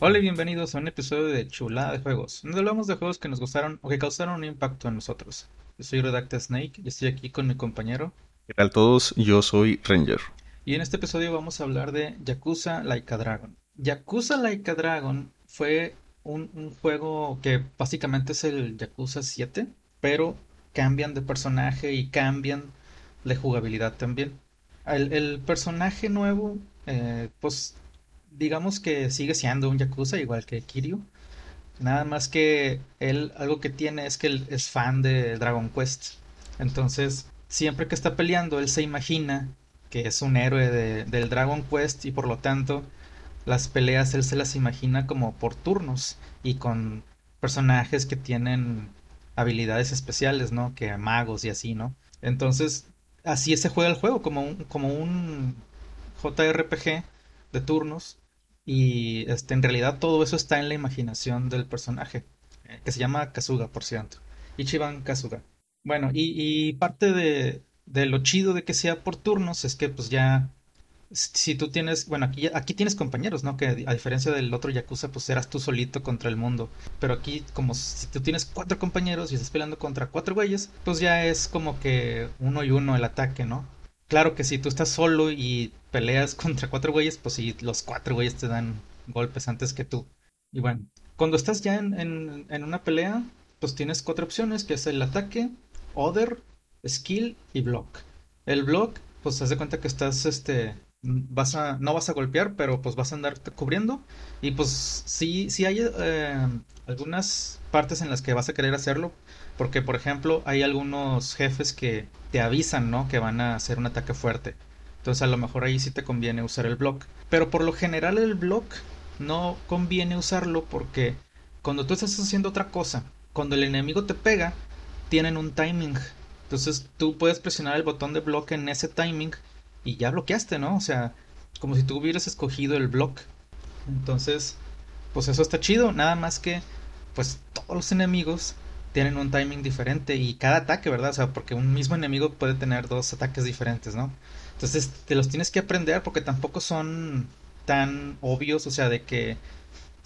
Hola y bienvenidos a un episodio de Chulada de Juegos, donde hablamos de juegos que nos gustaron o que causaron un impacto en nosotros. Yo soy Redacta Snake y estoy aquí con mi compañero. ¿Qué tal todos? Yo soy Ranger. Y en este episodio vamos a hablar de Yakuza Laika Dragon. Yakuza Laika Dragon fue un, un juego que básicamente es el Yakuza 7, pero cambian de personaje y cambian de jugabilidad también. El, el personaje nuevo, eh, pues digamos que sigue siendo un Yakuza, igual que Kiryu. Nada más que él, algo que tiene es que él es fan de Dragon Quest. Entonces, siempre que está peleando, él se imagina que es un héroe de, del Dragon Quest y por lo tanto las peleas él se las imagina como por turnos y con personajes que tienen habilidades especiales, ¿no? Que magos y así, ¿no? Entonces, así se juega el juego, como un, como un JRPG de turnos. Y este, en realidad todo eso está en la imaginación del personaje, eh, que se llama Kazuga, por cierto. Ichiban Kazuga. Bueno, y, y parte de, de lo chido de que sea por turnos es que pues ya si tú tienes, bueno, aquí, aquí tienes compañeros, ¿no? Que a diferencia del otro Yakuza, pues eras tú solito contra el mundo. Pero aquí, como si tú tienes cuatro compañeros y estás peleando contra cuatro güeyes, pues ya es como que uno y uno el ataque, ¿no? Claro que si tú estás solo y peleas contra cuatro güeyes, pues si los cuatro güeyes te dan golpes antes que tú. Y bueno, cuando estás ya en, en, en una pelea, pues tienes cuatro opciones, que es el ataque, other, skill y block. El block, pues haz de cuenta que estás este vas a, no vas a golpear, pero pues vas a andar cubriendo. Y pues sí, sí hay eh, algunas partes en las que vas a querer hacerlo. Porque, por ejemplo, hay algunos jefes que te avisan, ¿no? Que van a hacer un ataque fuerte. Entonces a lo mejor ahí sí te conviene usar el block. Pero por lo general el block no conviene usarlo porque cuando tú estás haciendo otra cosa, cuando el enemigo te pega, tienen un timing. Entonces tú puedes presionar el botón de block en ese timing y ya bloqueaste, ¿no? O sea, como si tú hubieras escogido el block. Entonces, pues eso está chido, nada más que, pues todos los enemigos tienen un timing diferente y cada ataque, ¿verdad? O sea, porque un mismo enemigo puede tener dos ataques diferentes, ¿no? Entonces te los tienes que aprender porque tampoco son tan obvios, o sea, de que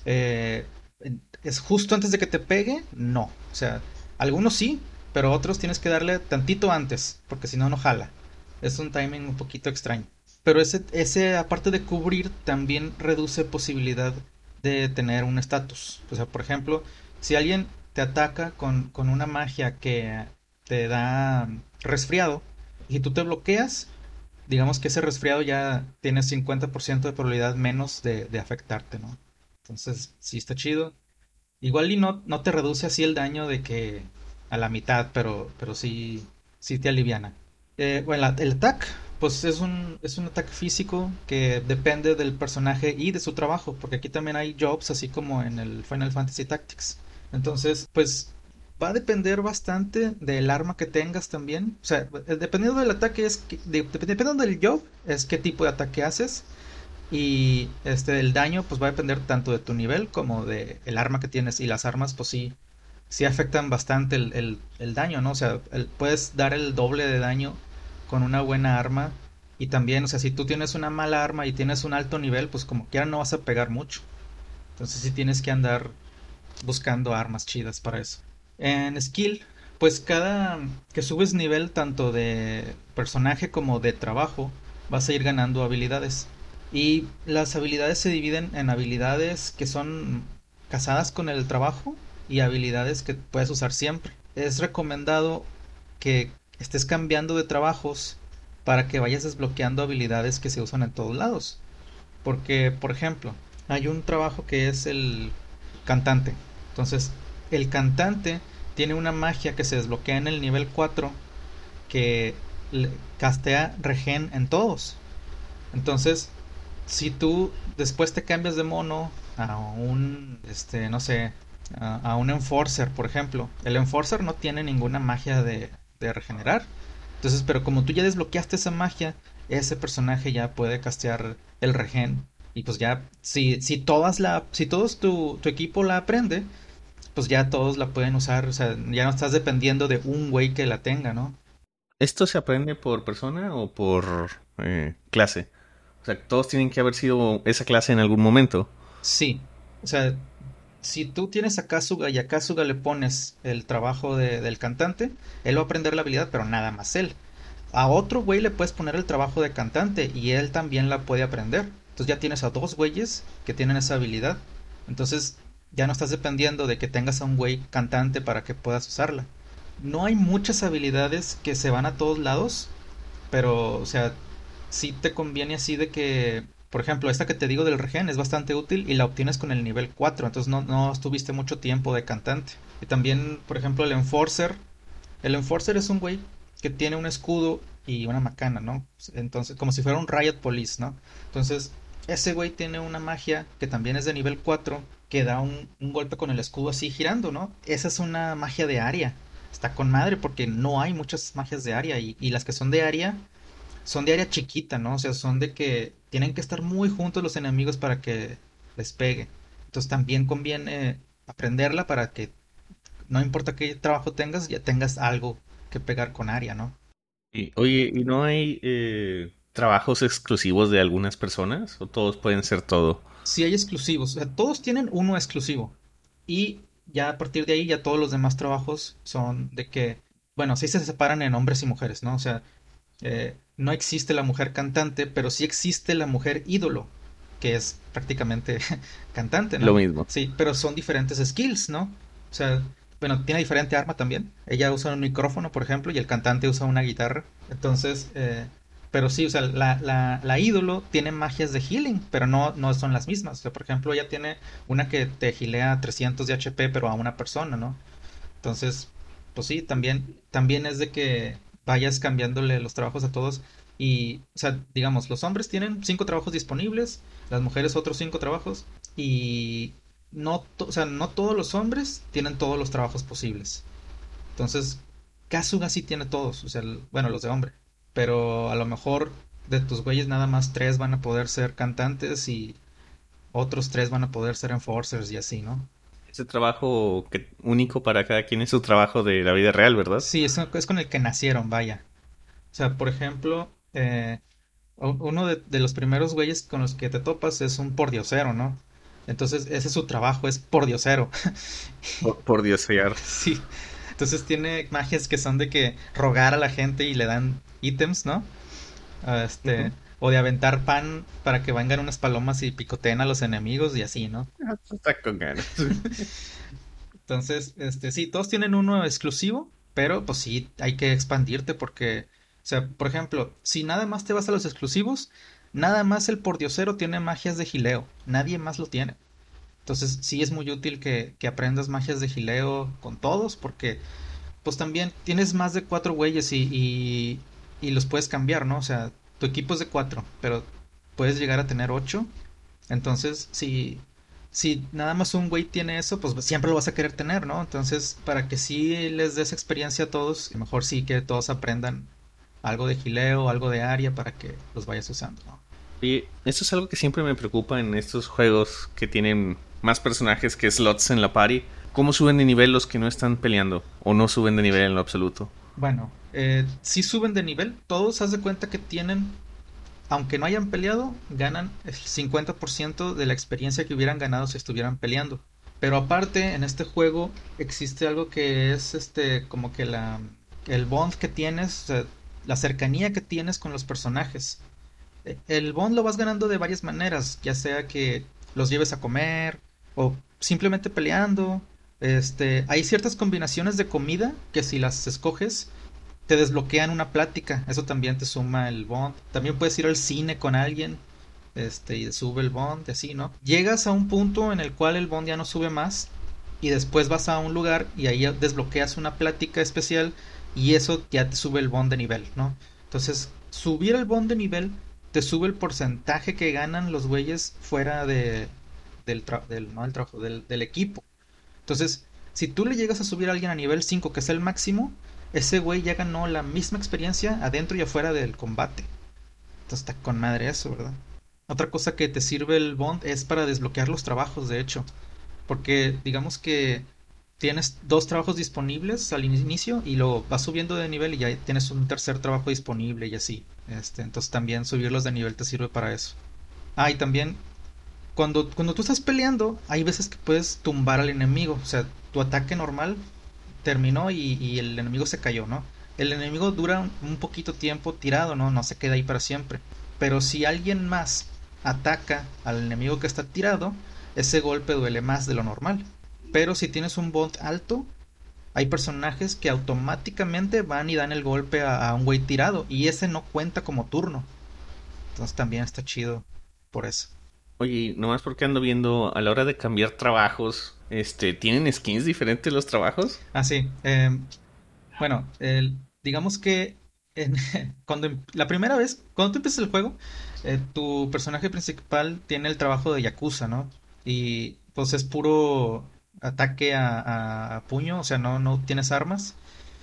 eh, es justo antes de que te pegue, no. O sea, algunos sí, pero otros tienes que darle tantito antes, porque si no, no jala. Es un timing un poquito extraño. Pero ese, ese aparte de cubrir, también reduce posibilidad de tener un estatus. O sea, por ejemplo, si alguien te ataca con, con una magia que te da resfriado y tú te bloqueas, digamos que ese resfriado ya tiene 50% de probabilidad menos de, afectarte, ¿no? Entonces, sí está chido. Igual y no, no te reduce así el daño de que a la mitad, pero, pero sí, sí te aliviana. Eh, bueno, el ataque, pues es un, es un ataque físico que depende del personaje y de su trabajo, porque aquí también hay jobs, así como en el Final Fantasy Tactics. Entonces, pues va a depender bastante del arma que tengas también. O sea, dependiendo del ataque, es que, de, dependiendo del job, es qué tipo de ataque haces. Y este, el daño, pues va a depender tanto de tu nivel como de el arma que tienes. Y las armas, pues sí, sí afectan bastante el, el, el daño, ¿no? O sea, puedes dar el doble de daño con una buena arma. Y también, o sea, si tú tienes una mala arma y tienes un alto nivel, pues como quiera no vas a pegar mucho. Entonces sí tienes que andar buscando armas chidas para eso. En skill, pues cada que subes nivel tanto de personaje como de trabajo, vas a ir ganando habilidades. Y las habilidades se dividen en habilidades que son casadas con el trabajo y habilidades que puedes usar siempre. Es recomendado que estés cambiando de trabajos para que vayas desbloqueando habilidades que se usan en todos lados. Porque, por ejemplo, hay un trabajo que es el cantante. Entonces, el cantante tiene una magia que se desbloquea en el nivel 4 que castea regen en todos. Entonces, si tú después te cambias de mono a un, este, no sé, a, un enforcer, por ejemplo, el enforcer no tiene ninguna magia de, de regenerar. Entonces, pero como tú ya desbloqueaste esa magia, ese personaje ya puede castear el regen. Y pues ya, si, si todas la, si todos tu, tu equipo la aprende, pues ya todos la pueden usar. O sea, ya no estás dependiendo de un güey que la tenga, ¿no? ¿Esto se aprende por persona o por eh, clase? O sea, todos tienen que haber sido esa clase en algún momento. Sí. sea, si tú tienes a Kasuga y a Kasuga le pones el trabajo de- del cantante, él va a aprender la habilidad, pero nada más él. A otro güey le puedes poner el trabajo de cantante y él también la puede aprender. Entonces ya tienes a dos güeyes que tienen esa habilidad. Entonces ya no estás dependiendo de que tengas a un güey cantante para que puedas usarla. No hay muchas habilidades que se van a todos lados, pero, o sea, sí te conviene así de que, por ejemplo, esta que te digo del regen es bastante útil y la obtienes con el nivel 4, entonces no, no estuviste mucho tiempo de cantante. Y también, por ejemplo, el Enforcer. El Enforcer es un güey que tiene un escudo y una macana, ¿no? Entonces, como si fuera un Riot Police, ¿no? Entonces, ese güey tiene una magia que también es de nivel 4 que da un, golpe con el escudo así girando, ¿no? Esa es una magia de área. Está con madre porque no hay muchas magias de área y, y las que son de área son de área chiquita, ¿no? O sea, son de que tienen que estar muy juntos los enemigos para que les pegue. Entonces también conviene aprenderla para que no importa qué trabajo tengas, ya tengas algo que pegar con área, ¿no? Y, oye, ¿y no hay eh, trabajos exclusivos de algunas personas? ¿O todos pueden ser todo? Sí hay exclusivos, o sea, todos tienen uno exclusivo. Y ya a partir de ahí ya todos los demás trabajos son de que, bueno, sí se separan en hombres y mujeres, ¿no? O sea, eh, no existe la mujer cantante, pero sí existe la mujer ídolo, que es prácticamente cantante, Lo ¿no? mismo. Sí, pero son diferentes skills, ¿no? O sea, bueno, tiene diferente arma también. Ella usa un micrófono, por ejemplo, y el cantante usa una guitarra. Entonces, eh, pero sí, o sea, la, la, la ídolo tiene magias de healing, pero no, no son las mismas. O sea, por ejemplo, ella tiene una que te gilea 300 de HP, pero a una persona, ¿no? Entonces, pues sí, también, también es de que vayas cambiándole los trabajos a todos. Y, o sea, digamos, los hombres tienen cinco trabajos disponibles, las mujeres otros cinco trabajos, y no, o sea, no todos los hombres tienen todos los trabajos posibles. Entonces, Kasuga sí tiene todos, o sea, bueno, los de hombre. Pero a lo mejor de tus güeyes nada más tres van a poder ser cantantes y otros tres van a poder ser enforcers y así, ¿no? Ese trabajo que, único para cada quien es su trabajo de la vida real, ¿verdad? Sí, es, es con el que nacieron, vaya. O sea, por ejemplo, eh, uno de, de los primeros güeyes con los que te topas es un pordiosero, ¿no? Entonces, ese es su trabajo, es pordiosero. Por, por diosear. Sí. Entonces tiene magias que son de que rogar a la gente y le dan ítems, ¿no? Este, o de aventar pan para que vengan unas palomas y picoteen a los enemigos y así, ¿no? Ah, Está con ganas. Entonces, este, sí, todos tienen uno exclusivo, pero pues sí, hay que expandirte porque, o sea, por ejemplo, si nada más te vas a los exclusivos, nada más el pordiosero tiene magias de gileo, nadie más lo tiene. Entonces, sí es muy útil que, que aprendas magias de gileo con todos, porque pues también tienes más de cuatro güeyes y, y, y los puedes cambiar, ¿no? O sea, tu equipo es de cuatro, pero puedes llegar a tener ocho. Entonces, si, si nada más un güey tiene eso, pues siempre lo vas a querer tener, ¿no? Entonces, para que sí les des experiencia a todos, mejor sí que todos aprendan algo de gileo, algo de área para que los vayas usando, ¿no? Y eso es algo que siempre me preocupa en estos juegos que tienen más personajes que slots en la party. ¿Cómo suben de nivel los que no están peleando? ¿O no suben de nivel en lo absoluto? Bueno, eh, si suben de nivel, todos haz de cuenta que tienen, aunque no hayan peleado, ganan el 50% de la experiencia que hubieran ganado si estuvieran peleando. Pero aparte, en este juego existe algo que es este, como que la, el bond que tienes, la cercanía que tienes con los personajes. Eh, El bond lo vas ganando de varias maneras, ya sea que los lleves a comer o simplemente peleando. Este, hay ciertas combinaciones de comida que si las escoges te desbloquean una plática, eso también te suma el bond. También puedes ir al cine con alguien, este, y sube el bond, y así, ¿no? Llegas a un punto en el cual el bond ya no sube más, y después vas a un lugar y ahí desbloqueas una plática especial, y eso ya te sube el bond de nivel, ¿no? Entonces, subir el bond de nivel te sube el porcentaje que ganan los güeyes fuera de, del, del, no trabajo, del, del equipo. Entonces, si tú le llegas a subir a alguien a nivel 5 que es el máximo, ese güey ya ganó la misma experiencia adentro y afuera del combate. Entonces está con madre eso, ¿verdad? Otra cosa que te sirve el bond es para desbloquear los trabajos, de hecho. Porque digamos que tienes dos trabajos disponibles al inicio y luego vas subiendo de nivel y ya tienes un tercer trabajo disponible y así. Este, entonces también subirlos de nivel te sirve para eso. Ah, y también cuando, cuando tú estás peleando, hay veces que puedes tumbar al enemigo. O sea, tu ataque normal terminó y, el enemigo se cayó, ¿no? El enemigo dura un poquito tiempo tirado, ¿no? No se queda ahí para siempre. Pero si alguien más ataca al enemigo que está tirado, ese golpe duele más de lo normal. Pero si tienes un bond alto, hay personajes que automáticamente van y dan el golpe a, un güey tirado y ese no cuenta como turno. Entonces también está chido por eso. Oye, nomás porque ando viendo a la hora de cambiar trabajos, este, ¿tienen skins diferentes los trabajos? Ah, sí. Em, bueno, digamos que cuando em, la primera vez, cuando tú empiezas el juego, eh, tu personaje principal tiene el trabajo de Yakuza, ¿no? Y pues es puro ataque a, puño, o sea, no, no tienes armas.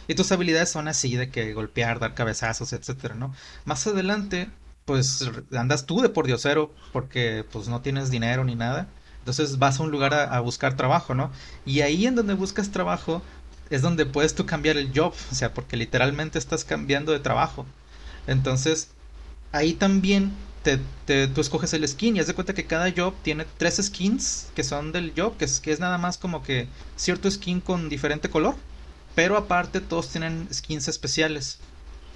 Y tus habilidades son así de que golpear, dar cabezazos, etcétera, ¿no? Más adelante, pues andas tú de por diosero porque pues no tienes dinero ni nada. Entonces vas a un lugar a, buscar trabajo, ¿no? Y ahí en donde buscas trabajo es donde puedes tú cambiar el job, o sea, porque literalmente estás cambiando de trabajo. Entonces, ahí también te, tú escoges el skin y haz de cuenta que cada job tiene tres skins que son del job, que es, que es nada más como que cierto skin con diferente color, pero aparte todos tienen skins especiales.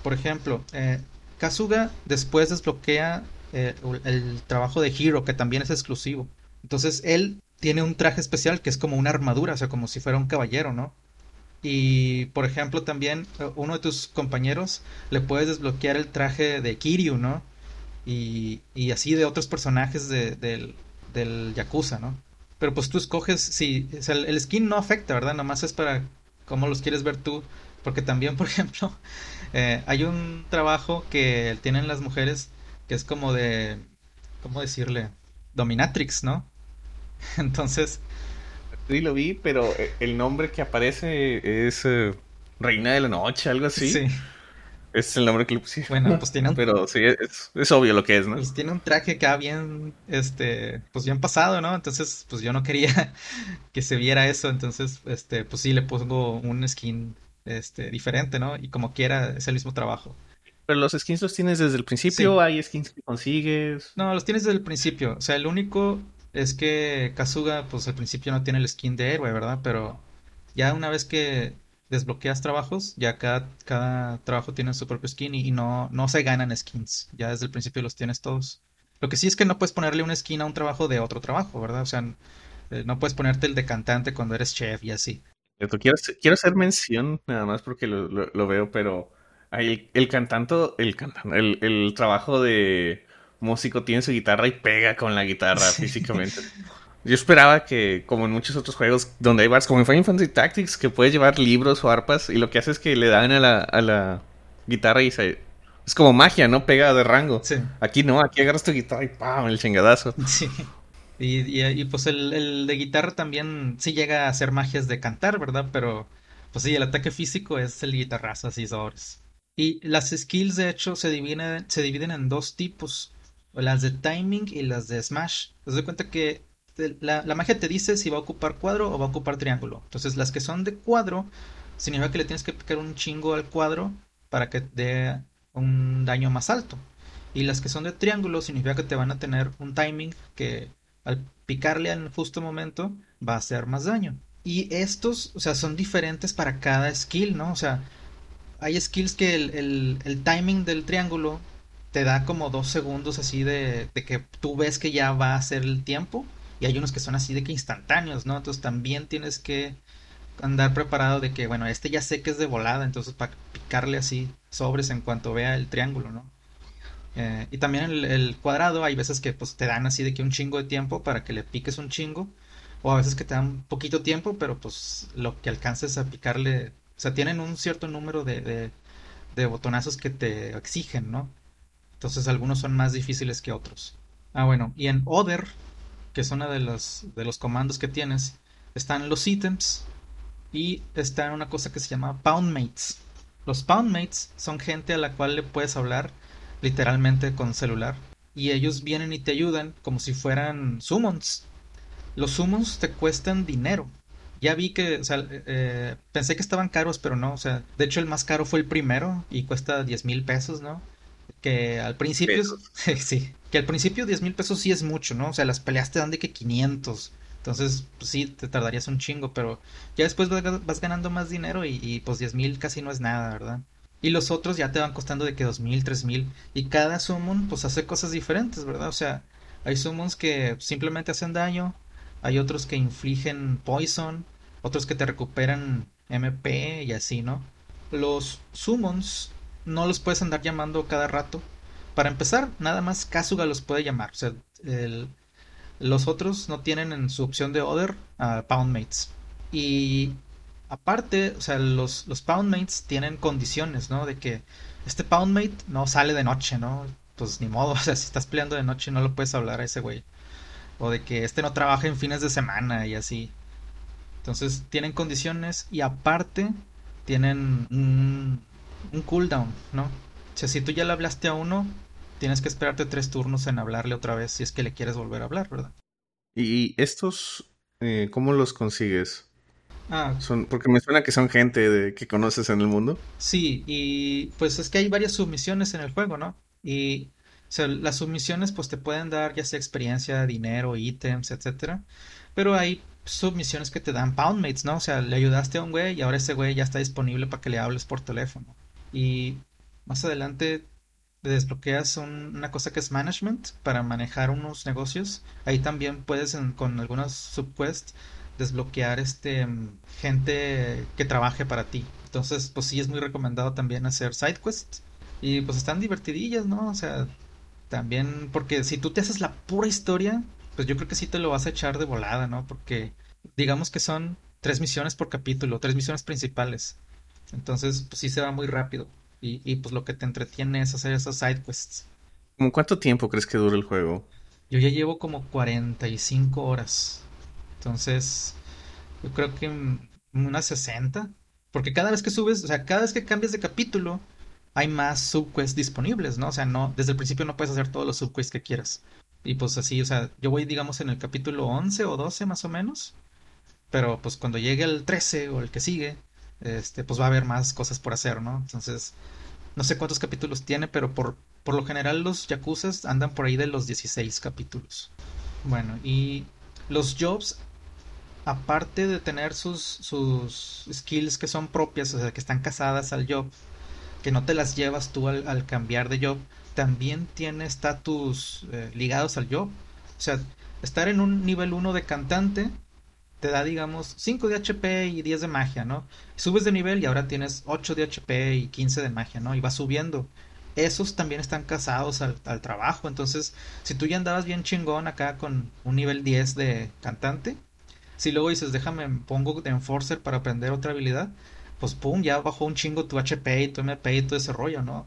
Por ejemplo, eh, Kazuga después desbloquea eh, el trabajo de Hero, que también es exclusivo. Entonces él tiene un traje especial que es como una armadura, o sea, como si fuera un caballero, ¿no? Y por ejemplo, también eh, uno de tus compañeros le puedes desbloquear el traje de Kiryu, ¿no? y, así de otros personajes del, del Yakuza, ¿no? Pero pues tú escoges, si el, skin no afecta, ¿verdad? Nomás es para cómo los quieres ver tú. Porque también, por ejemplo, eh, hay un trabajo que tienen las mujeres que es como de, ¿cómo decirle? Dominatrix, ¿no? Entonces... Sí, lo vi, pero el nombre que aparece es eh, Reina de la Noche, algo así. Sí. Es el nombre que le pusieron. Bueno, pues tiene un... Pero sí, es, obvio lo que es, ¿no? Pues tiene un traje acá bien, este, pues bien pasado, ¿no? Entonces, pues yo no quería que se viera eso, entonces, este, pues sí le pongo un skin, este, diferente, ¿no? Y como quiera, es el mismo trabajo. Pero los skins los tienes desde el principio, hay skins que consigues. No, los tienes desde el principio. O sea, el único es que Kazuga, pues al principio no tiene el skin de héroe, ¿verdad? Pero ya una vez que desbloqueas trabajos, ya cada, cada trabajo tiene su propio skin y, no, no se ganan skins. Ya desde el principio los tienes todos. Lo que sí es que no puedes ponerle una skin a un trabajo de otro trabajo, ¿verdad? O sea, eh, no puedes ponerte el de cantante cuando eres chef y así. Quiero, quiero hacer mención, nada más porque lo, veo, pero el, el cantante, el, el, el trabajo de músico tiene su guitarra y pega con la guitarra físicamente. Yo esperaba que, como en muchos otros juegos donde hay bars, como en Final Fantasy Tactics, que puedes llevar libros o arpas y lo que hace es que le dan a la, a la guitarra y se... Es como magia, ¿no? Pega de rango. Sí. Aquí no, aquí agarras tu guitarra y ¡pam! El chingadazo. Sí. Y, y, pues el, el, de guitarra también sí llega a hacer magias de cantar, ¿verdad? Pero pues sí, el ataque físico es el guitarrazo así sobres. Y las skills de hecho se dividen, se dividen en dos tipos. Las de timing y las de smash. Te das cuenta que la, magia te dice si va a ocupar cuadro o va a ocupar triángulo. Entonces las que son de cuadro significa que le tienes que picar un chingo al cuadro para que dé un daño más alto. Y las que son de triángulo significa que te van a tener un timing que al picarle al justo momento va a hacer más daño. Y estos, o sea, son diferentes para cada skill, ¿no? O sea, hay skills que el, timing del triángulo te da como dos segundos así de, que tú ves que ya va a ser el tiempo y hay unos que son así de que instantáneos, ¿no? Entonces también tienes que andar preparado de que, bueno, este ya sé que es de volada, entonces para picarle así sobres en cuanto vea el triángulo, ¿no? Eh, y también el, el, cuadrado, hay veces que pues te dan así de que un chingo de tiempo para que le piques un chingo, o a veces que te dan poquito tiempo, pero pues lo que alcances a picarle, o sea, tienen un cierto número de, de botonazos que te exigen, ¿no? Entonces algunos son más difíciles que otros. Ah, bueno, y en Other que es uno de los, de los comandos que tienes, están los ítems y está una cosa que se llama Poundmates. Los Poundmates son gente a la cual le puedes hablar literalmente con celular y ellos vienen y te ayudan como si fueran summons. Los summons te cuestan dinero. Ya vi que, o sea, eh, pensé que estaban caros, pero no, o sea, de hecho el más caro fue el primero y cuesta 10 mil pesos, ¿no? Que al principio, sí, que al principio 10 mil pesos sí es mucho, ¿no? O sea, las peleas te dan de que 500. Entonces, pues sí, te tardarías un chingo, pero ya después vas ganando más dinero y, y pues 10 mil casi no es nada, ¿verdad? Y los otros ya te van costando de que 2 mil, 3 mil. Y cada summon pues hace cosas diferentes, ¿verdad? O sea, hay summons que simplemente hacen daño, hay otros que infligen poison, otros que te recuperan MP y así, ¿no? Los summons no los puedes andar llamando cada rato. Para empezar, nada más Kasuga los puede llamar. O sea, los otros no tienen en su opción de Other uh, Poundmates. Y aparte, o sea, los, los Poundmates tienen condiciones, ¿no? De que este Poundmate no sale de noche, ¿no? Pues ni modo, o sea, si estás peleando de noche no lo puedes hablar a ese güey. O de que este no trabaja en fines de semana y así. Entonces tienen condiciones y aparte tienen un, un cooldown, ¿no? O sea, si tú ya le hablaste a uno, tienes que esperarte tres turnos en hablarle otra vez si es que le quieres volver a hablar, ¿verdad? ¿Y estos eh, cómo los consigues? Ah, son, porque me suena que son gente de, que conoces en el mundo. Sí, y pues es que hay varias submisiones en el juego, ¿no? Y o sea, las submisiones pues te pueden dar ya sea experiencia, dinero, ítems, etcétera. Pero hay submisiones que te dan poundmates, ¿no? O sea, le ayudaste a un güey y ahora ese güey ya está disponible para que le hables por teléfono. Y más adelante desbloqueas una cosa que es management para manejar unos negocios. Ahí también puedes con algunas subquests desbloquear este gente que trabaje para ti. Entonces, pues sí es muy recomendado también hacer side quests y pues están divertidillas, ¿no? O sea, también porque si tú te haces la pura historia, pues yo creo que sí te lo vas a echar de volada, ¿no? Porque digamos que son tres misiones por capítulo, tres misiones principales. Entonces, pues sí se va muy rápido. Y, y pues lo que te entretiene es hacer esas side quests. ¿Cómo cuánto tiempo crees que dura el juego? Yo ya llevo como 45 horas. Entonces, yo creo que unas 60. Porque cada vez que subes, o sea, cada vez que cambias de capítulo, hay más subquests disponibles, ¿no? O sea, no, desde el principio no puedes hacer todos los subquests que quieras. Y pues así, o sea, yo voy, digamos, en el capítulo 11 o 12 más o menos. Pero pues cuando llegue el 13 o el que sigue, este, pues va a haber más cosas por hacer, ¿no? Entonces, no sé cuántos capítulos tiene, pero por, por lo general los Yakuzas andan por ahí de los 16 capítulos. Bueno, y los jobs aparte de tener sus, sus skills que son propias, o sea, que están casadas al job, que no te las llevas tú al, cambiar de job, también tiene estatus eh, ligados al job. O sea, estar en un nivel 1 de cantante te da, digamos, 5 de HP y 10 de magia, ¿no? Subes de nivel y ahora tienes 8 de HP y 15 de magia, ¿no? Y vas subiendo. Esos también están casados al, al trabajo. Entonces, si tú ya andabas bien chingón acá con un nivel 10 de cantante, si luego dices, déjame, pongo de Enforcer para aprender otra habilidad, pues pum, ya bajó un chingo tu HP y tu MP y todo ese rollo, ¿no?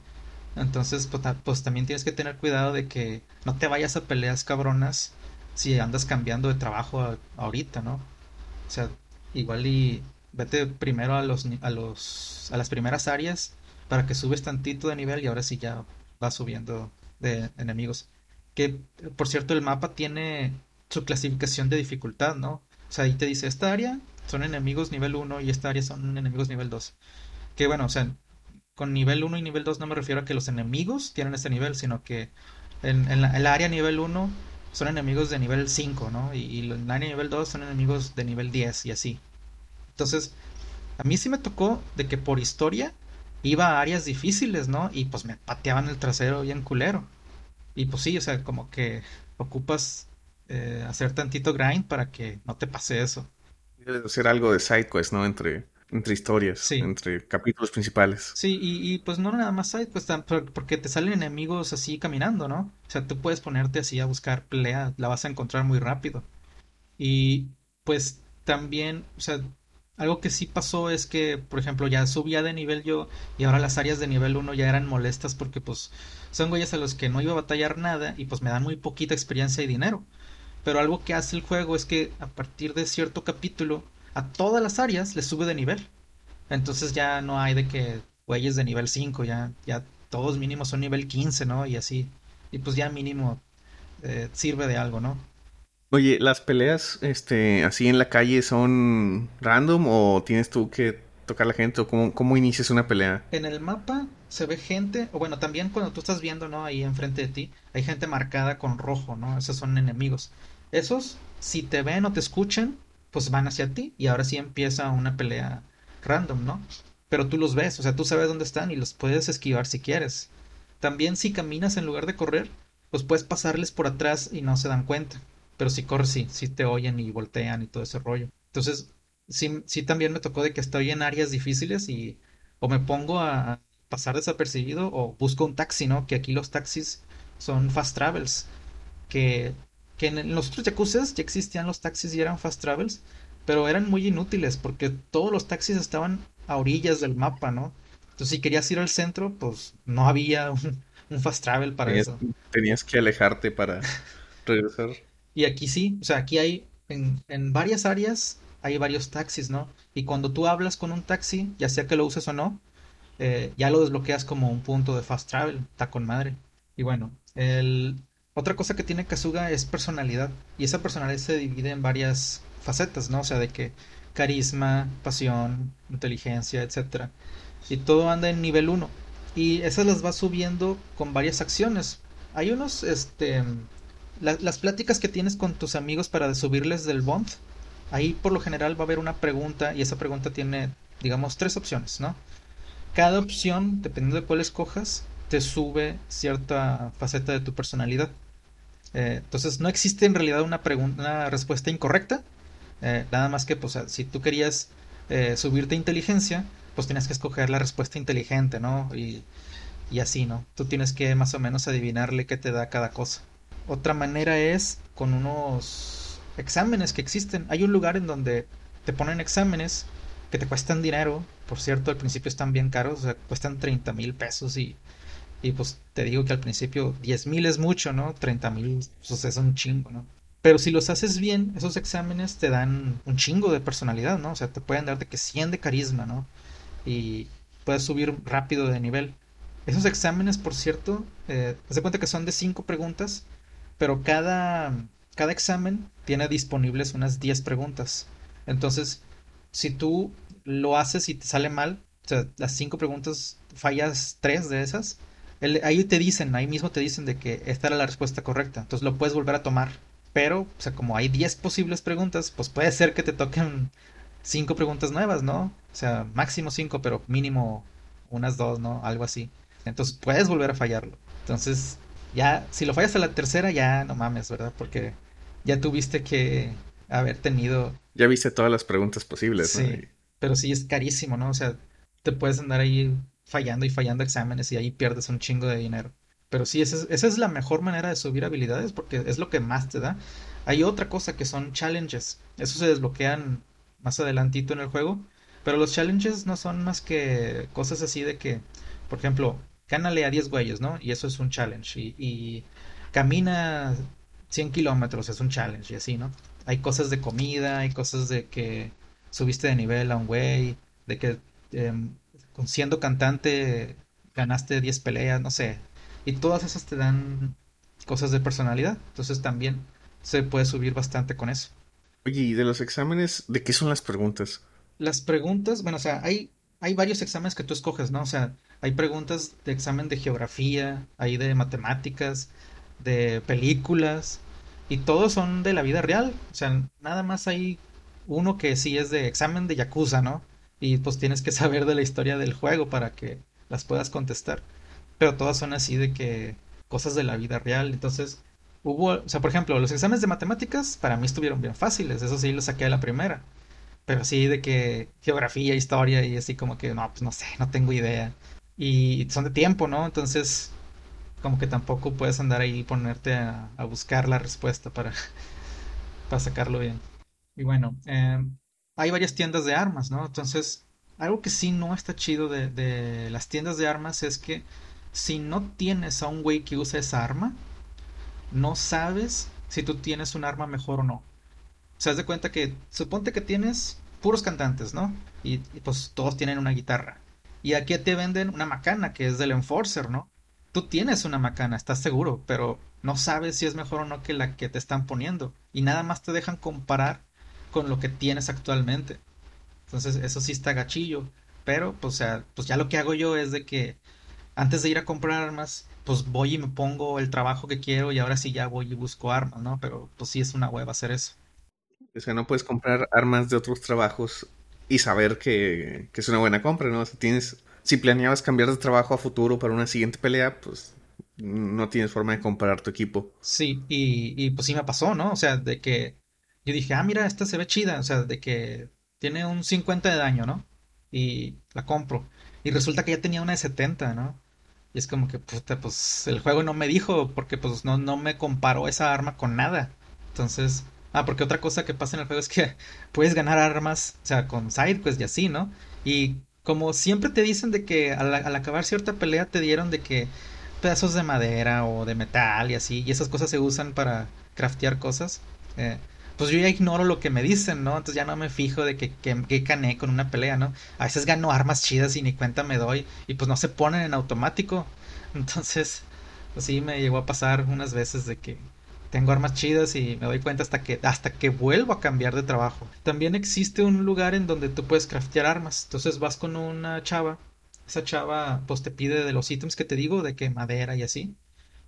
Entonces, pues, pues, también tienes que tener cuidado de que no te vayas a peleas cabronas si andas cambiando de trabajo ahorita, ¿no? O sea, igual y vete primero a los a los a las primeras áreas para que subes tantito de nivel y ahora sí ya vas subiendo de enemigos. Que por cierto el mapa tiene su clasificación de dificultad, ¿no? O sea, ahí te dice, esta área son enemigos nivel 1 y esta área son enemigos nivel 2. Que bueno, o sea, con nivel 1 y nivel 2 no me refiero a que los enemigos tienen este nivel, sino que en, en, la, área nivel 1 son enemigos de nivel 5, ¿no? Y, y área nivel 2 son enemigos de nivel 10 y así. Entonces, a mí sí me tocó de que por historia iba a áreas difíciles, ¿no? Y pues me pateaban el trasero bien culero. Y pues sí, o sea, como que ocupas eh, hacer tantito grind para que no te pase eso. Debe hacer algo de sidequest, ¿no? Entre, entre historias, entre capítulos principales. Sí, y, pues no nada más sidequest, porque te salen enemigos así caminando, ¿no? O sea, tú puedes ponerte así a buscar pelea, la vas a encontrar muy rápido. Y pues también, o sea, algo que sí pasó es que, por ejemplo, ya subía de nivel yo y ahora las áreas de nivel 1 ya eran molestas porque pues son güeyes a los que no iba a batallar nada y pues me dan muy poquita experiencia y dinero. Pero algo que hace el juego es que a partir de cierto capítulo, a todas las áreas les sube de nivel. Entonces ya no hay de que güeyes de nivel 5, ya, ya todos mínimos son nivel 15, ¿no? Y así. Y pues ya mínimo eh, sirve de algo, ¿no? Oye, ¿las peleas este, así en la calle son random o tienes tú que tocar la gente o cómo, cómo inicias una pelea? En el mapa se ve gente, o bueno, también cuando tú estás viendo, ¿no? Ahí enfrente de ti, hay gente marcada con rojo, ¿no? Esos son enemigos. Esos, si te ven o te escuchan, pues van hacia ti y ahora sí empieza una pelea random, ¿no? Pero tú los ves, o sea, tú sabes dónde están y los puedes esquivar si quieres. También si caminas en lugar de correr, pues puedes pasarles por atrás y no se dan cuenta. Pero si corres, sí, sí te oyen y voltean y todo ese rollo. Entonces, sí, sí también me tocó de que estoy en áreas difíciles y o me pongo a pasar desapercibido o busco un taxi, ¿no? Que aquí los taxis son fast travels. Que, que en los otros yakuzas ya existían los taxis y eran fast travels, pero eran muy inútiles porque todos los taxis estaban a orillas del mapa, ¿no? Entonces, si querías ir al centro, pues no había un, un fast travel para Tenías, eso. tenías que alejarte para regresar. Y aquí sí, o sea, aquí hay en, en varias áreas hay varios taxis, ¿no? Y cuando tú hablas con un taxi, ya sea que lo uses o no, eh, ya lo desbloqueas como un punto de fast travel, está con madre. Y bueno, el... otra cosa que tiene Kasuga es personalidad. Y esa personalidad se divide en varias facetas, ¿no? O sea, de que carisma, pasión, inteligencia, etcétera. Y todo anda en nivel uno Y esas las va subiendo con varias acciones. Hay unos, este, la- las pláticas que tienes con tus amigos para subirles del bond, ahí por lo general va a haber una pregunta y esa pregunta tiene, digamos, tres opciones, ¿no? Cada opción, dependiendo de cuál escojas, te sube cierta faceta de tu personalidad. Eh, entonces no existe en realidad una respuesta incorrecta. Eh, nada más que, pues, si tú querías eh, subirte inteligencia, pues tienes que escoger la respuesta inteligente, ¿no? Y, y así, ¿no? Tú tienes que más o menos adivinarle qué te da cada cosa. Otra manera es con unos exámenes que existen. Hay un lugar en donde te ponen exámenes que te cuestan dinero. Por cierto, al principio están bien caros, o sea, cuestan treinta mil pesos y, y pues te digo que al principio diez mil es mucho, ¿no? treinta mil pues es un chingo, ¿no? Pero si los haces bien, esos exámenes te dan un chingo de personalidad, ¿no? O sea, te pueden dar de que 100 de carisma, ¿no? Y puedes subir rápido de nivel. Esos exámenes, por cierto, eh, cuenta que son de 5 preguntas, pero cada, cada examen tiene disponibles unas 10 preguntas. Entonces, si tú lo haces y te sale mal, o sea, las 5 preguntas fallas 3 de esas, el- ahí te dicen, ahí mismo te dicen de que esta era la respuesta correcta. Entonces lo puedes volver a tomar. Pero, o sea, como hay 10 posibles preguntas, pues puede ser que te toquen 5 preguntas nuevas, ¿no? O sea, máximo 5, pero mínimo unas 2, ¿no? Algo así. Entonces puedes volver a fallarlo. Entonces, ya, si lo fallas a la tercera, ya no mames, ¿verdad? Porque ya tuviste que haber tenido, Ya viste todas las preguntas posibles, ¿no? sí, pero sí es carísimo, ¿no? O sea, te puedes andar ahí fallando y fallando exámenes y ahí pierdes un chingo de dinero. Pero sí, esa es, esa es la mejor manera de subir habilidades porque es lo que más te da. Hay otra cosa que son challenges. Esos se desbloquean más adelantito en el juego. Pero los challenges no son más que cosas así de que, por ejemplo, gánale a 10 güeyes, ¿no? Y eso es un challenge. Y, camina 100 kilómetros, es un challenge y así, ¿no? Hay cosas de comida, hay cosas de que subiste de nivel a un güey, de que em, siendo cantante ganaste 10 peleas, no sé. Y todas esas te dan cosas de personalidad. Entonces también se puede subir bastante con eso. Oye, ¿y de los exámenes, de qué son las preguntas? Las preguntas, bueno, o sea, hay, hay varios exámenes que tú escoges, ¿no? O sea, hay preguntas de examen de geografía, hay de matemáticas, de películas, y todos son de la vida real. O sea, nada más hay uno que sí es de examen de Yakuza, ¿no? Y pues tienes que saber de la historia del juego para que las puedas contestar. Pero todas son así de que cosas de la vida real. Entonces, hubo, o sea, por ejemplo, los exámenes de matemáticas para mí estuvieron bien fáciles, eso sí, los saqué a la primera. Pero sí de que geografía, historia y así como que no, pues no sé, no tengo idea. Y son de tiempo, ¿no? Entonces, como que tampoco puedes andar ahí y ponerte a, buscar la respuesta para, para sacarlo bien. Y bueno, eh, hay varias tiendas de armas, ¿no? Entonces, algo que sí no está chido de, las tiendas de armas es que si no tienes a un güey que usa esa arma, no sabes si tú tienes un arma mejor o no. Se das de cuenta que suponte que tienes puros cantantes, ¿no? Y, y, pues todos tienen una guitarra. Y aquí te venden una macana que es del Enforcer, ¿no? Tú tienes una macana, estás seguro, pero no sabes si es mejor o no que la que te están poniendo. Y nada más te dejan comparar con lo que tienes actualmente. Entonces, eso sí está gachillo. Pero, pues, o sea, pues ya lo que hago yo es de que antes de ir a comprar armas, pues voy y me pongo el trabajo que quiero y ahora sí ya voy y busco armas, ¿no? Pero pues sí es una hueva hacer eso. O sea, no puedes comprar armas de otros trabajos y saber que, que es una buena compra, ¿no? Si tienes, si planeabas cambiar de trabajo a futuro para una siguiente pelea, pues no tienes forma de comparar tu equipo. Sí, y, y pues sí me pasó, ¿no? O sea, de que yo dije, ah, mira, esta se ve chida, o sea, de que tiene un 50 de daño, ¿no? Y la compro. Y resulta que ya tenía una de 70, ¿no? Y es como que, puta, pues el juego no me dijo, porque pues no, no me comparó esa arma con nada. Entonces, ah, porque otra cosa que pasa en el juego es que puedes ganar armas, o sea, con sidequests y así, ¿no? Y como siempre te dicen de que al, al acabar cierta pelea te dieron de que pedazos de madera o de metal y así, y esas cosas se usan para craftear cosas. Eh, pues yo ya ignoro lo que me dicen, ¿no? Entonces ya no me fijo de que, que, que gané con una pelea, ¿no? A veces gano armas chidas y ni cuenta me doy y pues no se ponen en automático. Entonces, pues sí me llegó a pasar unas veces de que tengo armas chidas y me doy cuenta hasta que hasta que vuelvo a cambiar de trabajo. También existe un lugar en donde tú puedes craftear armas. Entonces vas con una chava, esa chava pues te pide de los ítems que te digo, de que madera y así,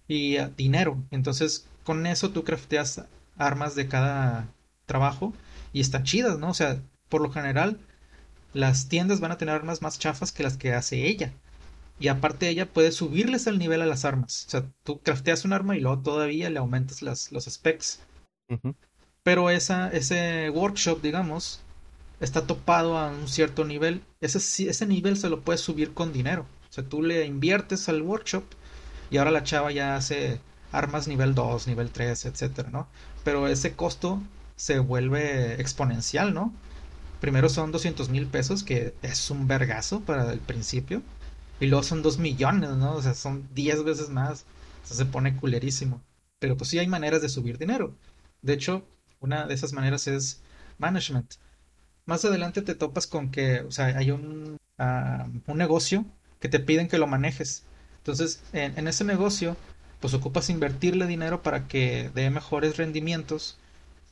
y uh, dinero. Entonces con eso tú crafteas armas de cada trabajo y están chidas, ¿no? O sea, por lo general las tiendas van a tener armas más chafas que las que hace ella. Y aparte ella puede subirles el nivel a las armas. O sea, tú crafteas un arma y luego todavía le aumentas las, los specs. Uh -huh. Pero esa, ese workshop, digamos, está topado a un cierto nivel. Ese, ese nivel se lo puedes subir con dinero. O sea, tú le inviertes al workshop y ahora la chava ya hace armas nivel 2, nivel 3, etcétera, ¿no? Pero ese costo se vuelve exponencial, ¿no? Primero son 200 mil pesos, que es un vergazo para el principio. Y luego son 2 millones, ¿no? O sea, son 10 veces más. O sea, se pone culerísimo. Pero pues sí hay maneras de subir dinero. De hecho, una de esas maneras es management. Más adelante te topas con que, o sea, hay un, uh, un negocio que te piden que lo manejes. Entonces, en, en ese negocio pues ocupas invertirle dinero para que dé mejores rendimientos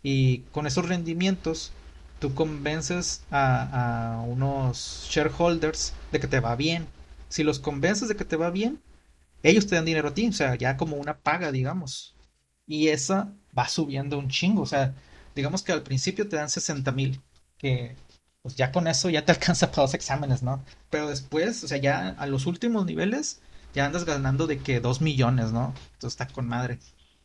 y con esos rendimientos tú convences a, a, unos shareholders de que te va bien. Si los convences de que te va bien, ellos te dan dinero a ti, o sea, ya como una paga, digamos. Y esa va subiendo un chingo, o sea, digamos que al principio te dan 60 mil, que pues ya con eso ya te alcanza para dos exámenes, ¿no? Pero después, o sea, ya a los últimos niveles ya andas ganando de que dos millones, ¿no? Entonces está con madre.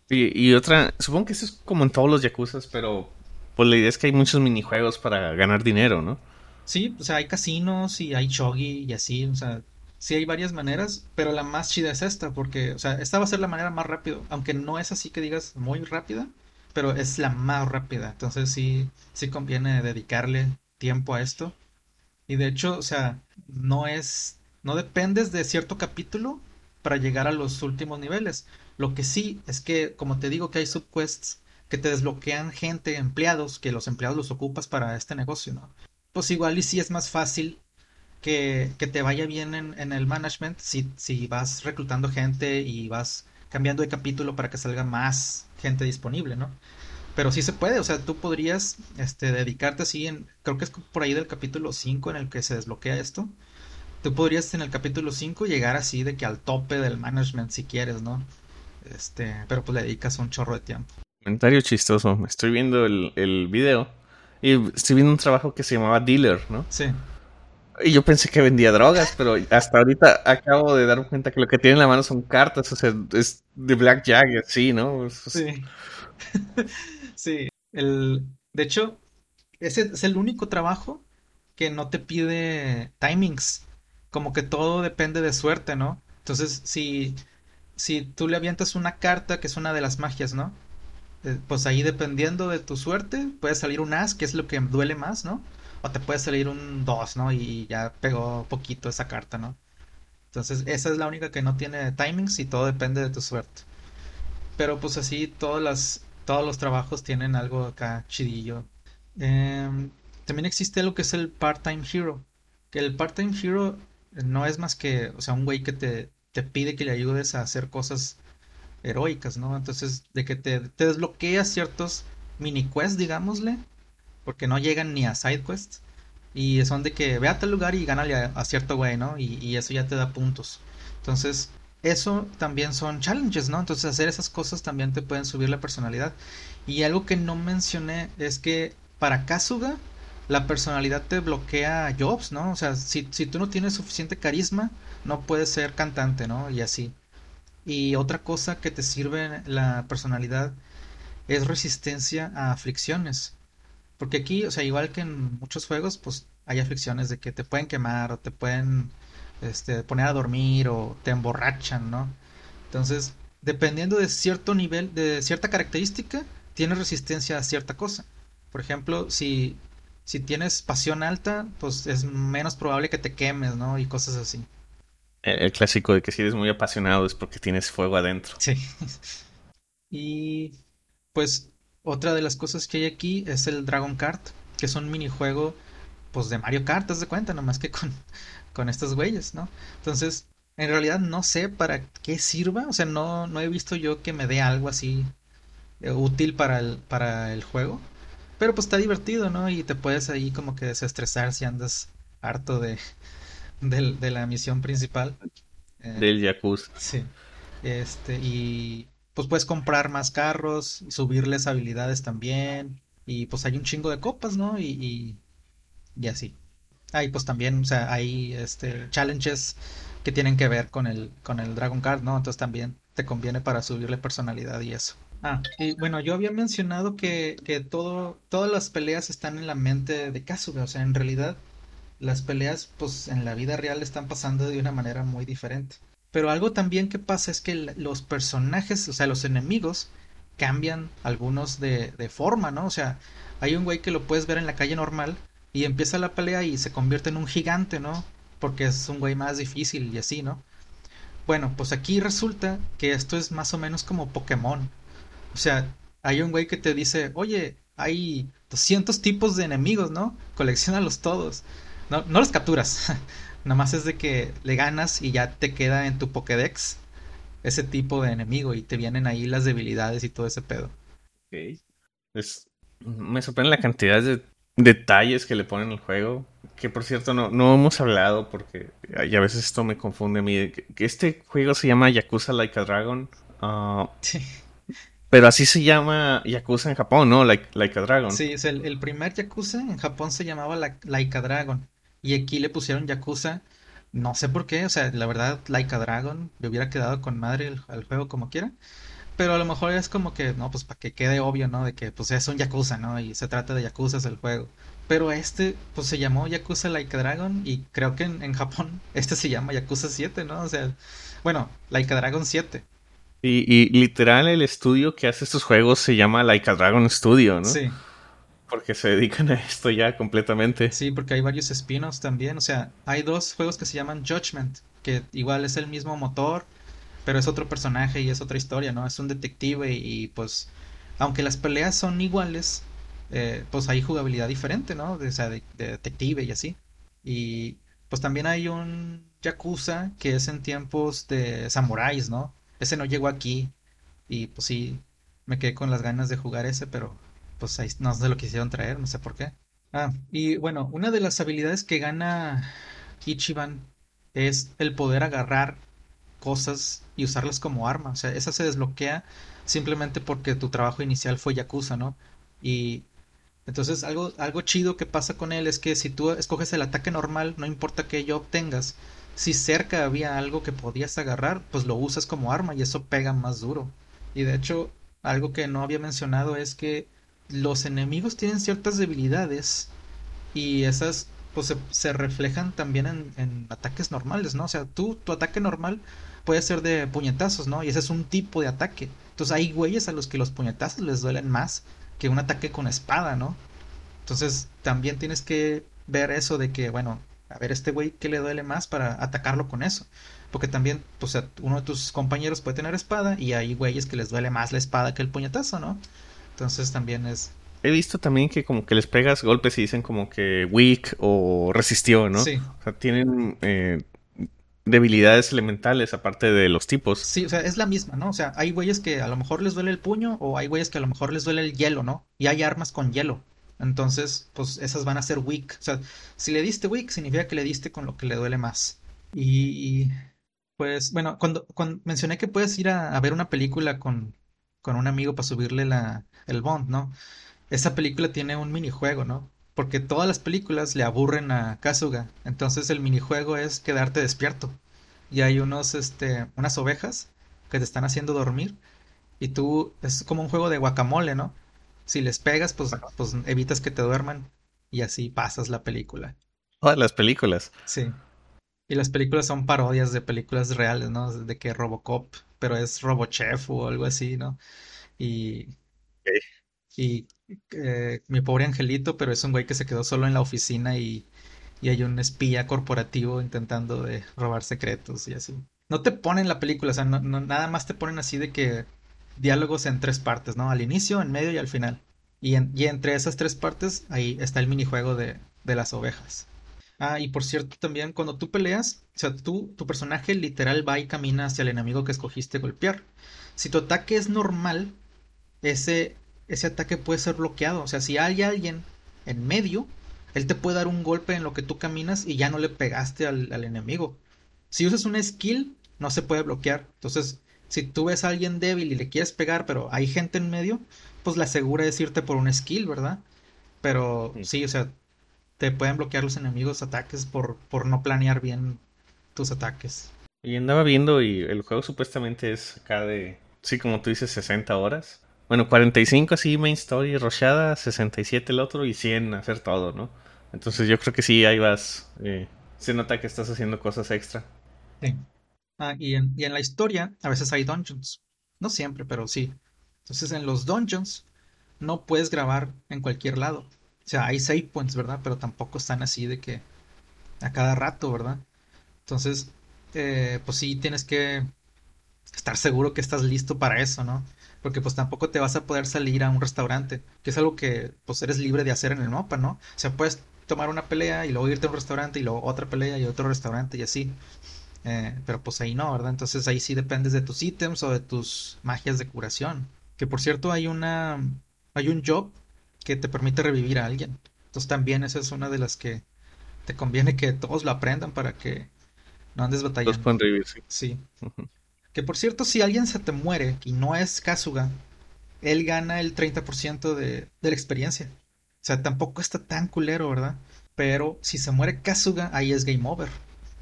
Y, y otra, supongo que eso es como en todos los yakuzas, pero pues la idea es que hay muchos minijuegos para ganar dinero, ¿no? Sí, o sea, hay casinos y hay shogi y así, o sea, sí hay varias maneras, pero la más chida es esta, porque, o sea, esta va a ser la manera más rápida, aunque no es así que digas muy rápida, pero es la más rápida, entonces sí, sí conviene dedicarle tiempo a esto. Y de hecho, o sea, no es no dependes de cierto capítulo para llegar a los últimos niveles. Lo que sí es que, como te digo, que hay subquests que te desbloquean gente, empleados, que los empleados los ocupas para este negocio, ¿no? Pues igual y sí es más fácil que, que te vaya bien en, en el management si, si, vas reclutando gente y vas cambiando de capítulo para que salga más gente disponible, ¿no? Pero sí se puede, o sea, tú podrías este, dedicarte así en, creo que es por ahí del capítulo 5 en el que se desbloquea esto, tú podrías en el capítulo 5 llegar así de que al tope del management si quieres, ¿no? Este, pero pues le dedicas un chorro de tiempo. Comentario chistoso. Estoy viendo el, el video y estoy viendo un trabajo que se llamaba Dealer, ¿no? Sí. Y yo pensé que vendía drogas, pero hasta ahorita acabo de darme cuenta que lo que tiene en la mano son cartas, o sea, es de blackjack así, ¿no? Sí. sí. El, de hecho, ese es el único trabajo que no te pide timings como que todo depende de suerte, ¿no? Entonces, si, si tú le avientas una carta, que es una de las magias, ¿no? Eh, pues ahí dependiendo de tu suerte, puede salir un as, que es lo que duele más, ¿no? O te puede salir un 2, ¿no? Y ya pegó poquito esa carta, ¿no? Entonces, esa es la única que no tiene timings y todo depende de tu suerte. Pero pues así, todas las, todos los trabajos tienen algo acá chidillo. Eh, también existe lo que es el part-time hero. Que el part-time hero no es más que, o sea, un güey que te, te pide que le ayudes a hacer cosas heroicas, ¿no? Entonces, de que te, te desbloqueas ciertos mini quests, digámosle, porque no llegan ni a side quests, Y son de que ve a tal lugar y gánale a, cierto güey, ¿no? Y, y eso ya te da puntos. Entonces, eso también son challenges, ¿no? Entonces hacer esas cosas también te pueden subir la personalidad. Y algo que no mencioné es que para Kasuga la personalidad te bloquea jobs, ¿no? O sea, si, si tú no tienes suficiente carisma, no puedes ser cantante, ¿no? Y así. Y otra cosa que te sirve la personalidad es resistencia a aflicciones. Porque aquí, o sea, igual que en muchos juegos, pues hay aflicciones de que te pueden quemar o te pueden este, poner a dormir o te emborrachan, ¿no? Entonces, dependiendo de cierto nivel, de cierta característica, tienes resistencia a cierta cosa. Por ejemplo, si, si tienes pasión alta, pues es menos probable que te quemes, ¿no? Y cosas así. El, el clásico de que si eres muy apasionado es porque tienes fuego adentro. Sí. Y pues otra de las cosas que hay aquí es el Dragon Kart, que es un minijuego pues de Mario Kart, ¿te das cuenta? Nomás que con, con estos güeyes, ¿no? Entonces, en realidad no sé para qué sirva, o sea, no, no he visto yo que me dé algo así eh, útil para el, para el juego, pero pues está divertido, ¿no? Y te puedes ahí como que desestresar si andas harto de, de, de la misión principal. Eh, Del Yakuza. sí. Este, y pues puedes comprar más carros, subirles habilidades también, y pues hay un chingo de copas, ¿no? Y, y, y así. Ah, y pues también, o sea, hay este challenges que tienen que ver con el con el Dragon Card, ¿no? Entonces también te conviene para subirle personalidad y eso. Ah, y bueno, yo había mencionado que, que todo, todas las peleas están en la mente de Kasuga, o sea, en realidad las peleas, pues en la vida real están pasando de una manera muy diferente. Pero algo también que pasa es que los personajes, o sea, los enemigos, cambian algunos de, de forma, ¿no? O sea, hay un güey que lo puedes ver en la calle normal y empieza la pelea y se convierte en un gigante, ¿no? Porque es un güey más difícil y así, ¿no? Bueno, pues aquí resulta que esto es más o menos como Pokémon. O sea, hay un güey que te dice, oye, hay 200 tipos de enemigos, ¿no? Colecciónalos todos. No, no los capturas. Nomás es de que le ganas y ya te queda en tu Pokédex ese tipo de enemigo y te vienen ahí las debilidades y todo ese pedo. Ok. Es, me sorprende la cantidad de detalles que le ponen al juego. Que por cierto, no, no hemos hablado porque y a veces esto me confunde a mí. Que, que este juego se llama Yakuza Like a Dragon. ah, Sí, pero así se llama Yakuza en Japón, ¿no? Like, like a Dragon. sí, es el, el primer Yakuza en Japón se llamaba la, Laika Dragon y aquí le pusieron Yakuza, no sé por qué, o sea, la verdad Laika Dragon le hubiera quedado con madre el, juego como quiera, pero a lo mejor es como que, no, pues para que quede obvio, ¿no? De que pues es un Yakuza, ¿no? Y se trata de Yakuza el juego. Pero este, pues se llamó Yakuza Laika Dragon y creo que en, en Japón este se llama Yakuza 7, ¿no? O sea, bueno, Laika Dragon 7. Y, y literal el estudio que hace estos juegos se llama Like a Dragon Studio, ¿no? Sí, Porque se dedican a esto ya completamente. sí, porque hay varios spin-offs también. O sea, hay dos juegos que se llaman Judgment, que igual es el mismo motor, pero es otro personaje y es otra historia, ¿no? Es un detective y, y, pues, aunque las peleas son iguales, eh, pues hay jugabilidad diferente, ¿no? De, o sea, de, de detective y así. Y pues también hay un Yakuza que es en tiempos de samuráis, ¿no? Ese no llegó aquí y pues sí, me quedé con las ganas de jugar ese, pero pues ahí no se lo quisieron traer, no sé por qué. Ah, y bueno, una de las habilidades que gana Ichiban es el poder agarrar cosas y usarlas como arma. O sea, esa se desbloquea simplemente porque tu trabajo inicial fue Yakuza, ¿no? Y entonces algo, algo chido que pasa con él es que si tú escoges el ataque normal, no importa que ello obtengas, si cerca había algo que podías agarrar, pues lo usas como arma y eso pega más duro. Y de hecho, algo que no había mencionado es que los enemigos tienen ciertas debilidades y esas pues se, reflejan también en, en ataques normales, ¿no? O sea, tú, tu ataque normal puede ser de puñetazos, ¿no? Y ese es un tipo de ataque. Entonces hay güeyes a los que los puñetazos les duelen más que un ataque con espada, ¿no? Entonces también tienes que ver eso de que, bueno, a ver este güey qué le duele más para atacarlo con eso. Porque también, pues uno de tus compañeros puede tener espada y hay güeyes que les duele más la espada que el puñetazo, ¿no? Entonces también es... He visto también que como que les pegas golpes y dicen como que weak o resistió, ¿no? Sí, O sea, tienen eh, debilidades elementales aparte de los tipos. sí, o sea, es la misma, ¿no? O sea, hay güeyes que a lo mejor les duele el puño o hay güeyes que a lo mejor les duele el hielo, ¿no? Y hay armas con hielo. Entonces, pues esas van a ser weak. O sea, si le diste weak, significa que le diste con lo que le duele más. Y pues, bueno, cuando, mencioné que puedes ir a, a ver una película con, con un amigo para subirle la, el bond, ¿no? Esa película tiene un minijuego, ¿no? Porque todas las películas le aburren a Kasuga. Entonces el minijuego es quedarte despierto. Y hay unos, este, unas ovejas que te están haciendo dormir. Y tú, es como un juego de guacamole, ¿no? Si les pegas, pues, pues evitas que te duerman. Y así pasas la película. Todas las películas. Sí. Y las películas son parodias de películas reales, ¿no? De que Robocop, pero es Robochef o algo así, ¿no? Y, y eh, mi pobre angelito, pero es un güey que se quedó solo en la oficina y, y hay un espía corporativo intentando de robar secretos y así. No te ponen la película, o sea, no- no- nada más te ponen así de que diálogos en tres partes, ¿no? Al inicio, en medio y al final. Y, en- y entre esas tres partes, ahí está el minijuego de, de las ovejas. Ah, y por cierto, también cuando tú peleas, o sea, tú, tu personaje literal va y camina hacia el enemigo que escogiste golpear. Si tu ataque es normal, ese, ese ataque puede ser bloqueado. O sea, si hay alguien en medio, él te puede dar un golpe en lo que tú caminas y ya no le pegaste al, al enemigo. Si usas una skill, no se puede bloquear. Entonces, si tú ves a alguien débil y le quieres pegar, pero hay gente en medio, pues la segura es irte por una skill, ¿verdad? Pero Mm. sí, o sea, te pueden bloquear los enemigos ataques por, por no planear bien tus ataques. Y andaba viendo y el juego supuestamente es acá de, sí, como tú dices, 60 horas. Bueno, 45 así main story, rochada, 67 el otro y 100 hacer todo, ¿no? Entonces yo creo que sí, ahí vas. eh, se nota que estás haciendo cosas extra. Sí. Ah, y en, y en la historia a veces hay dungeons. No siempre, pero sí. Entonces en los dungeons no puedes grabar en cualquier lado. O sea, hay save points, ¿verdad? Pero tampoco están así de que a cada rato, ¿verdad? Entonces, eh, pues sí, tienes que estar seguro que estás listo para eso, ¿no? Porque pues tampoco te vas a poder salir a un restaurante, que es algo que pues eres libre de hacer en el mapa, ¿no? O sea, puedes tomar una pelea y luego irte a un restaurante y luego otra pelea y otro restaurante y así. Eh, pero pues ahí no, ¿verdad? Entonces ahí sí dependes de tus ítems o de tus magias de curación. Que por cierto hay una, hay un job que te permite revivir a alguien. Entonces también esa es una de las que te conviene que todos lo aprendan para que no andes Los batallando. pueden revivir, sí. Que por cierto, si alguien se te muere y no es Kasuga, él gana el 30% de, de la experiencia. O sea, tampoco está tan culero, ¿verdad? Pero si se muere Kasuga, ahí es game over.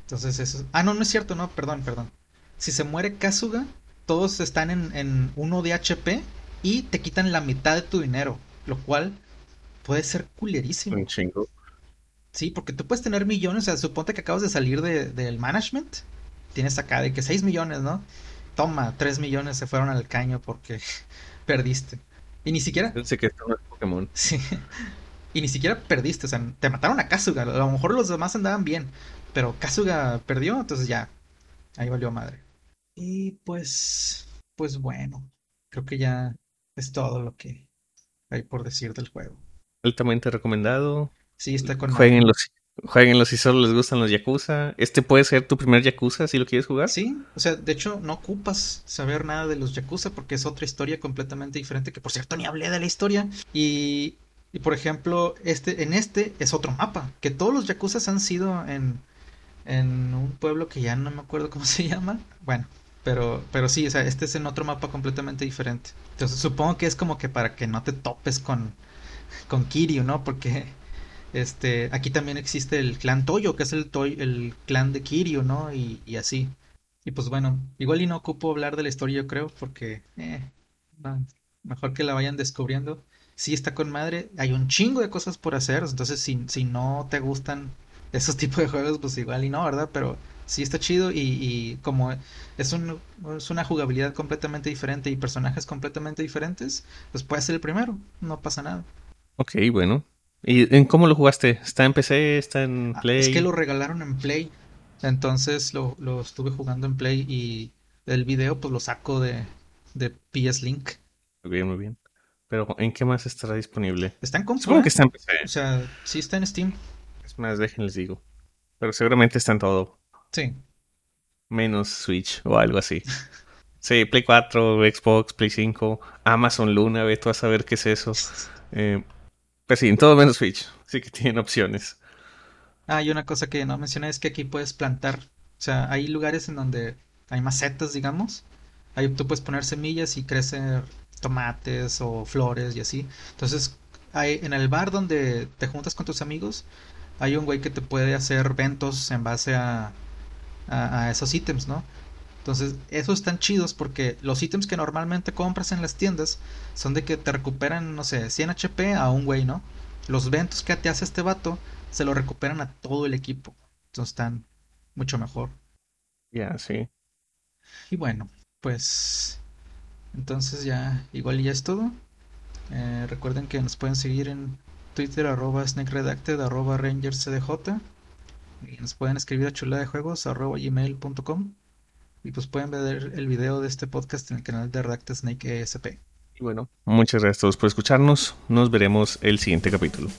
Entonces eso... Ah, no, no es cierto, no, perdón, perdón. Si se muere Kasuga, todos están en, en uno de HP y te quitan la mitad de tu dinero, lo cual puede ser Un culerísimo. chingo. Sí, porque tú puedes tener millones, o sea, suponte que acabas de salir de, del management, tienes acá de que 6 millones, ¿no? Toma, 3 millones se fueron al caño porque perdiste. Y ni siquiera, Pensé que esto no es Pokémon. sí, y ni siquiera perdiste, o sea, te mataron a Kasuga, a lo mejor los demás andaban bien, pero Kasuga perdió, entonces ya, ahí valió madre. Y pues, pues bueno, creo que ya es todo lo que hay por decir del juego. Altamente recomendado. Sí, está con madre. Jueguenlo, si- jueguenlo si solo les gustan los Yakuza. Este puede ser tu primer Yakuza si lo quieres jugar. Sí, o sea, de hecho no ocupas saber nada de los Yakuza porque es otra historia completamente diferente, que por cierto ni hablé de la historia. Y, y por ejemplo, este, en este es otro mapa, que todos los Yakuzas han sido en, en un pueblo que ya no me acuerdo cómo se llama. Bueno, pero, pero sí, o sea, este es en otro mapa completamente diferente. Entonces supongo que es como que para que no te topes con, con Kiryu, ¿no? Porque este, aquí también existe el clan Toyo, que es el, Toy- el clan de Kiryu, ¿no? Y, y así. Y pues bueno, igual y no ocupo hablar de la historia, yo creo, porque eh, mejor que la vayan descubriendo. Sí está con madre, hay un chingo de cosas por hacer, entonces si, si no te gustan esos tipos de juegos, pues igual y no, ¿verdad? Pero sí está chido y, y como es un, es una jugabilidad completamente diferente y personajes completamente diferentes, pues puede ser el primero, no pasa nada. Ok, bueno. ¿Y en cómo lo jugaste? ¿Está en PC? ¿Está en Ah, es que lo Play? regalaron en Play, entonces lo, lo estuve jugando en Play y el video pues lo saco de, de PS Link. Muy bien, muy bien. Pero ¿en qué más estará disponible? Está en compu, Supongo que está en PC. O sea, sí está en Steam. Es más, déjenles digo. Pero seguramente está en todo. Sí. Menos Switch o algo así. Sí, Play 4, Xbox, Play 5, Amazon Luna, ve tú a saber qué es eso. Eh, Pues sí, en todo menos Switch. Sí que tienen opciones. Ah, y una cosa que no mencioné es que aquí puedes plantar. O sea, hay lugares en donde hay macetas, digamos. Ahí tú puedes poner semillas y crecer tomates o flores y así. Entonces, hay, en el bar donde te juntas con tus amigos, hay un güey que te puede hacer ventos en base a, a, a esos ítems, ¿no? Entonces, esos están chidos porque los ítems que normalmente compras en las tiendas son de que te recuperan, no sé, 100 HP a un güey, ¿no? Los ventos que te hace este vato se lo recuperan a todo el equipo. Entonces están mucho mejor. Ya, sí. Y bueno, pues entonces ya igual ya es todo. Eh, recuerden que nos pueden seguir en Twitter arroba snakeredacted arroba rangerscdj y nos pueden escribir a chula de juegos arroba gmail.com y pues pueden ver el video de este podcast en el canal de Redacted Snake ESP. Y bueno, muchas gracias a todos por escucharnos. Nos veremos el siguiente capítulo.